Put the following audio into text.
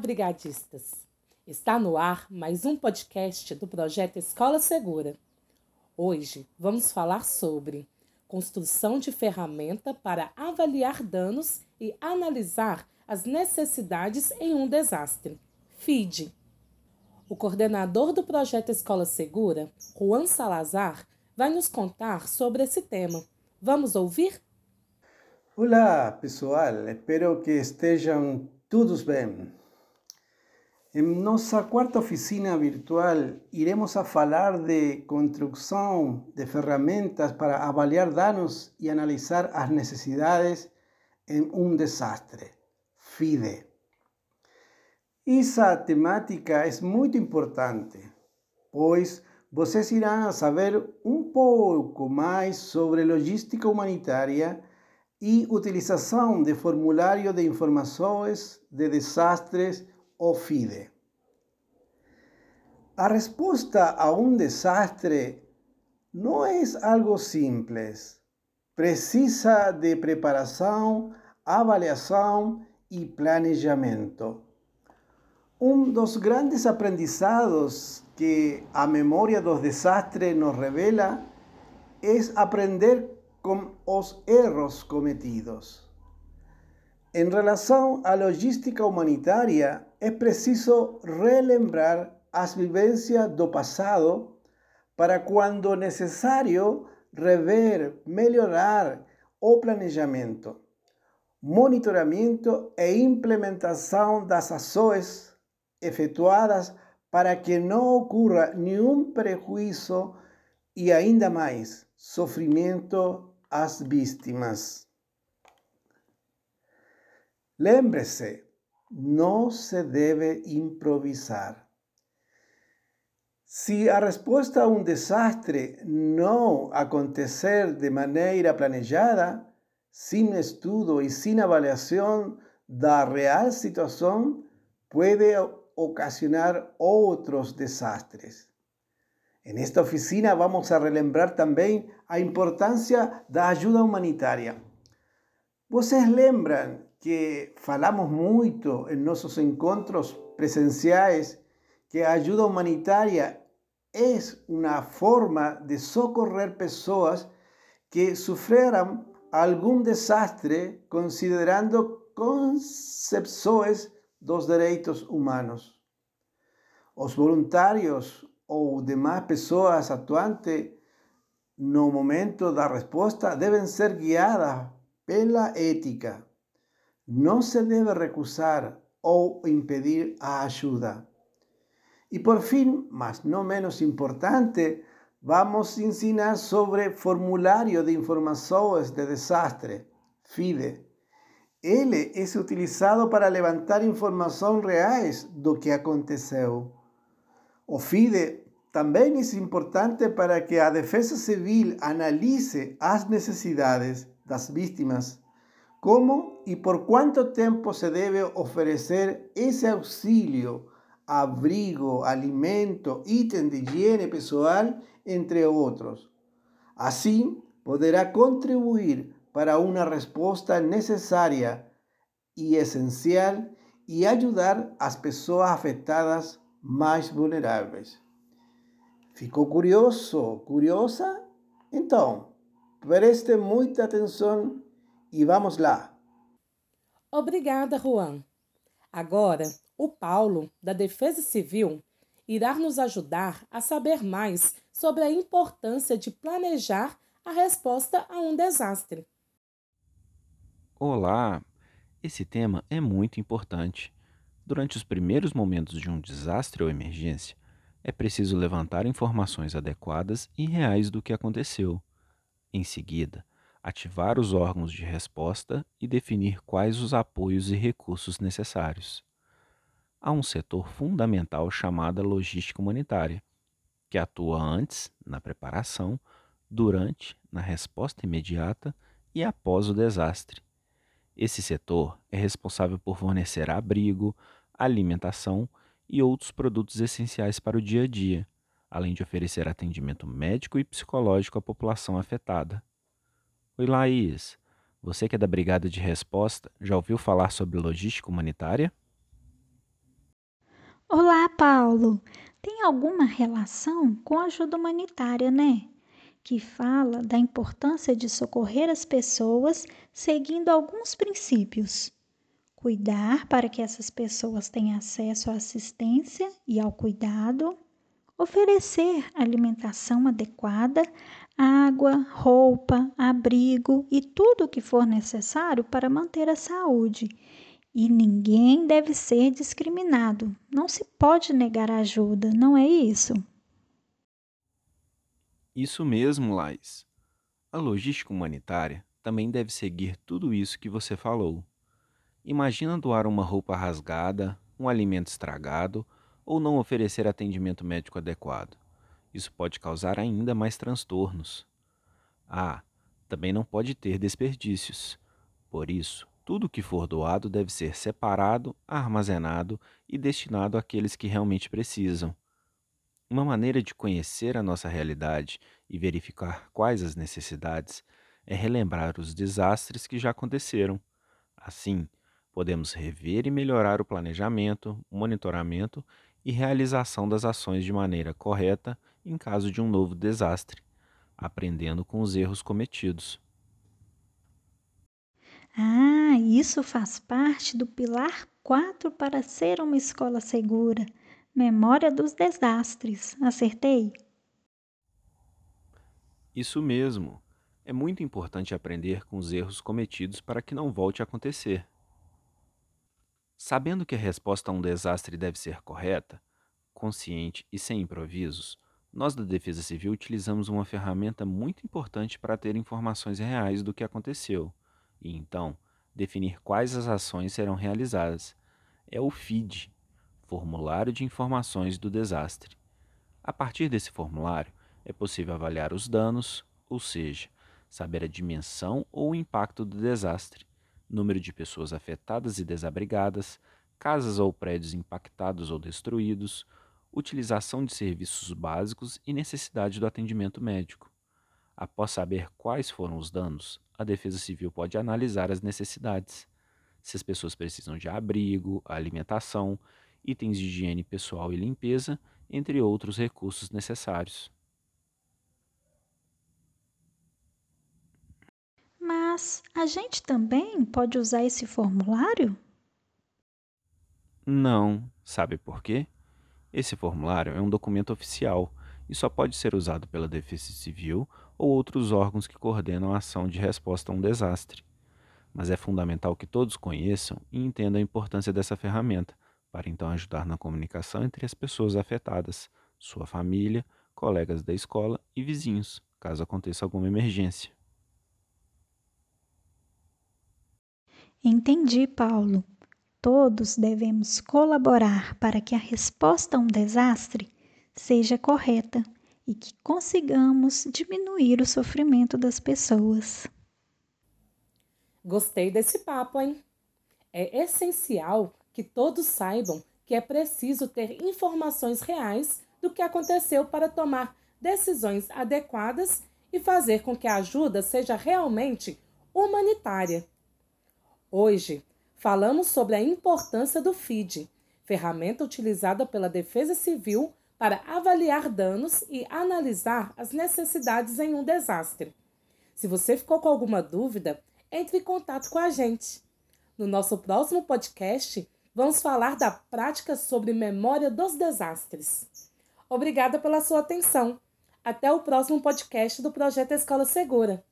brigadistas! Está no ar mais um podcast do projeto Escola Segura. Hoje vamos falar sobre construção de ferramenta para avaliar danos e analisar as necessidades em um desastre. FIDE. O coordenador do projeto Escola Segura, Juan Salazar, vai nos contar sobre esse tema. Vamos ouvir? Olá, pessoal. Espero que estejam todos bem. Em nossa quarta oficina virtual, iremos a falar de construção de ferramentas para avaliar danos e analisar as necessidades em um desastre. FIDE. Essa temática é muito importante, pois vocês irão saber um pouco mais sobre logística humanitária e utilização de formulário de informações de desastres ou FIDE. A resposta a um desastre não é algo simples. Precisa de preparação, avaliação e planejamento. Um dos grandes aprendizados que a memória dos desastres nos revela é aprender com os erros cometidos. Em relação à logística humanitária, é preciso relembrar as vivências do passado para, quando necessário, rever, melhorar o planejamento, monitoramento e implementação das ações efetuadas para que não ocorra nenhum prejuízo e, ainda mais, sofrimento às vítimas. Lembre-se, não se deve improvisar. Se a resposta a um desastre não acontecer de maneira planejada, sem estudo e sem avaliação da real situação, pode ocasionar outros desastres. En esta oficina vamos a relembrar também a importância da ajuda humanitária. Vocês lembram que falamos muito em nossos encontros presenciais que a ajuda humanitária é uma forma de socorrer pessoas que sofreram algum desastre considerando concepções dos direitos humanos. Os voluntários ou demais pessoas atuantes no momento da resposta devem ser guiadas pela ética. Não se deve recusar ou impedir a ajuda. E por fim, mas não menos importante, vamos ensinar sobre formulário de informações de desastre, FIDE. Ele é utilizado para levantar informações reais do que aconteceu. O FIDE também é importante para que a Defesa Civil analise as necessidades das vítimas, como e por quanto tempo se deve oferecer esse auxílio, abrigo, alimento, item de higiene pessoal, entre outros. Assim, poderá contribuir para uma resposta necessária e essencial e ajudar as pessoas afetadas mais vulneráveis. Ficou curioso, curiosa? Então, preste muita atenção e vamos lá. Obrigada, Juan. Agora, o Paulo, da Defesa Civil, irá nos ajudar a saber mais sobre a importância de planejar a resposta a um desastre. Olá! Esse tema é muito importante Durante os primeiros momentos de um desastre ou emergência, é preciso levantar informações adequadas e reais do que aconteceu. Em seguida, ativar os órgãos de resposta e definir quais os apoios e recursos necessários. Há um setor fundamental chamado logística humanitária, que atua antes, na preparação, durante, na resposta imediata e após o desastre. Esse setor é responsável por fornecer abrigo, alimentação e outros produtos essenciais para o dia a dia, além de oferecer atendimento médico e psicológico à população afetada. Oi, Laís. Você que é da Brigada de Resposta, já ouviu falar sobre logística humanitária? Olá, Paulo. Tem alguma relação com ajuda humanitária, né? Que fala da importância de socorrer as pessoas seguindo alguns princípios. Cuidar para que essas pessoas tenham acesso à assistência e ao cuidado, oferecer alimentação adequada, água, roupa, abrigo e tudo o que for necessário para manter a saúde e ninguém deve ser discriminado. Não se pode negar ajuda, não é isso? Isso mesmo, Lais. A logística humanitária também deve seguir tudo isso que você falou. Imagina doar uma roupa rasgada, um alimento estragado ou não oferecer atendimento médico adequado. Isso pode causar ainda mais transtornos. Ah, também não pode ter desperdícios. Por isso, tudo que for doado deve ser separado, armazenado e destinado àqueles que realmente precisam. Uma maneira de conhecer a nossa realidade e verificar quais as necessidades é relembrar os desastres que já aconteceram. Assim, podemos rever e melhorar o planejamento, monitoramento e realização das ações de maneira correta em caso de um novo desastre, aprendendo com os erros cometidos. Ah, isso faz parte do pilar 4 para ser uma escola segura. Memória dos desastres. Acertei? Isso mesmo. É muito importante aprender com os erros cometidos para que não volte a acontecer. Sabendo que a resposta a um desastre deve ser correta, consciente e sem improvisos, nós da Defesa Civil utilizamos uma ferramenta muito importante para ter informações reais do que aconteceu e então definir quais as ações serão realizadas. É o FID Formulário de Informações do Desastre. A partir desse formulário, é possível avaliar os danos, ou seja, saber a dimensão ou o impacto do desastre, número de pessoas afetadas e desabrigadas, casas ou prédios impactados ou destruídos, utilização de serviços básicos e necessidade do atendimento médico. Após saber quais foram os danos, a Defesa Civil pode analisar as necessidades. Se as pessoas precisam de abrigo, alimentação, itens de higiene pessoal e limpeza, entre outros recursos necessários. Mas a gente também pode usar esse formulário? Não. Sabe por quê? Esse formulário é um documento oficial e só pode ser usado pela Defesa Civil ou outros órgãos que coordenam a ação de resposta a um desastre. Mas é fundamental que todos conheçam e entendam a importância dessa ferramenta, para então ajudar na comunicação entre as pessoas afetadas, sua família, colegas da escola e vizinhos, caso aconteça alguma emergência. Entendi, Paulo. Todos devemos colaborar para que a resposta a um desastre seja correta e que consigamos diminuir o sofrimento das pessoas. Gostei desse papo, hein? É essencial que todos saibam que é preciso ter informações reais do que aconteceu para tomar decisões adequadas e fazer com que a ajuda seja realmente humanitária. Hoje, falamos sobre a importância do FID, ferramenta utilizada pela Defesa Civil para avaliar danos e analisar as necessidades em um desastre. Se você ficou com alguma dúvida, entre em contato com a gente. No nosso próximo podcast, vamos falar da prática sobre memória dos desastres. Obrigada pela sua atenção. Até o próximo podcast do Projeto Escola Segura.